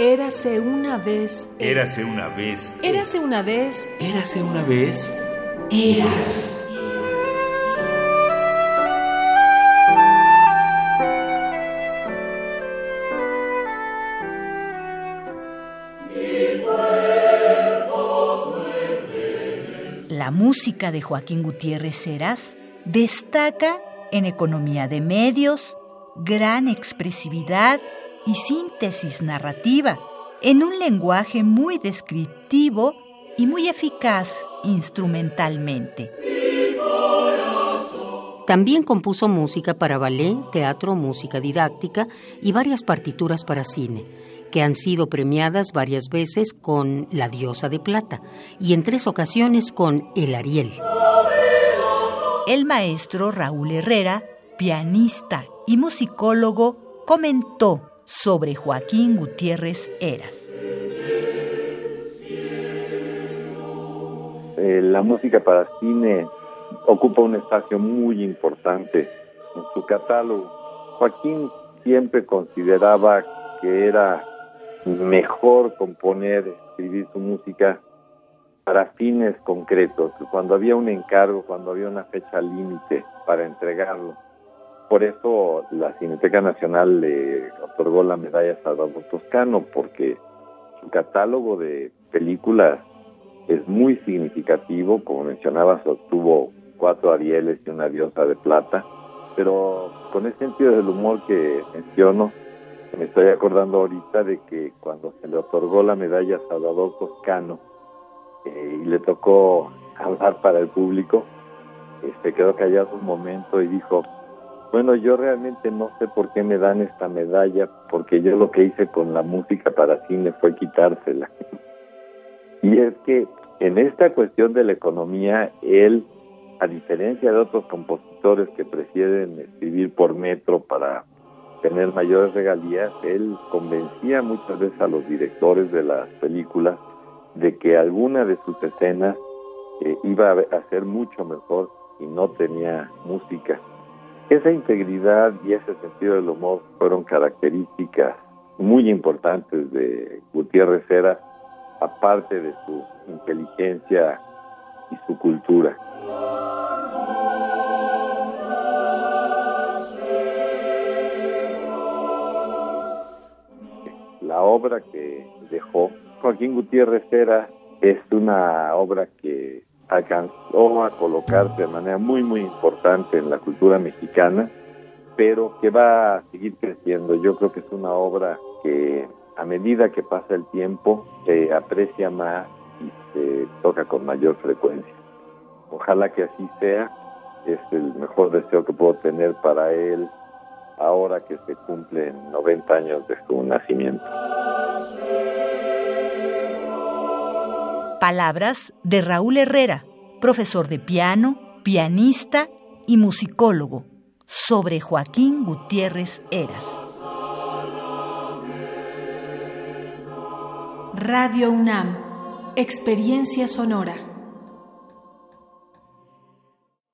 Érase una vez. Érase una vez. Érase una vez. Érase una vez. Eras. La música de Joaquín Gutiérrez Heras destaca en economía de medios, gran expresividad y síntesis narrativa, en un lenguaje muy descriptivo y muy eficaz instrumentalmente. También compuso música para ballet, teatro, música didáctica y varias partituras para cine, que han sido premiadas varias veces con La Diosa de Plata y en tres ocasiones con El Ariel. El maestro Raúl Herrera, pianista y musicólogo, comentó sobre Joaquín Gutiérrez Eras. Eh, la música para cine ocupa un espacio muy importante en su catálogo. Joaquín siempre consideraba que era mejor componer, escribir su música para fines concretos, cuando había un encargo, cuando había una fecha límite para entregarlo. Por eso la Cineteca Nacional le otorgó la medalla Salvador Toscano, porque su catálogo de películas es muy significativo, como mencionabas, obtuvo cuatro Arieles y una diosa de plata, pero con ese sentido del humor que menciono, me estoy acordando ahorita de que cuando se le otorgó la medalla Salvador Toscano eh, y le tocó hablar para el público, este quedó callado un momento y dijo, bueno, yo realmente no sé por qué me dan esta medalla, porque yo lo que hice con la música para cine fue quitársela. Y es que en esta cuestión de la economía, él, a diferencia de otros compositores que prefieren escribir por metro para tener mayores regalías, él convencía muchas veces a los directores de las películas de que alguna de sus escenas eh, iba a ser mucho mejor y no tenía música. Esa integridad y ese sentido del humor fueron características muy importantes de Gutiérrez Heras, aparte de su inteligencia y su cultura. La obra que dejó Joaquín Gutiérrez Heras es una obra que alcanzó a colocarse de manera muy, muy importante en la cultura mexicana, pero que va a seguir creciendo. Yo creo que es una obra que a medida que pasa el tiempo se aprecia más y se toca con mayor frecuencia. Ojalá que así sea, es el mejor deseo que puedo tener para él ahora que se cumplen 90 años de su nacimiento. Palabras de Raúl Herrera, profesor de piano, pianista y musicólogo, sobre Joaquín Gutiérrez Eras. Radio UNAM, Experiencia Sonora.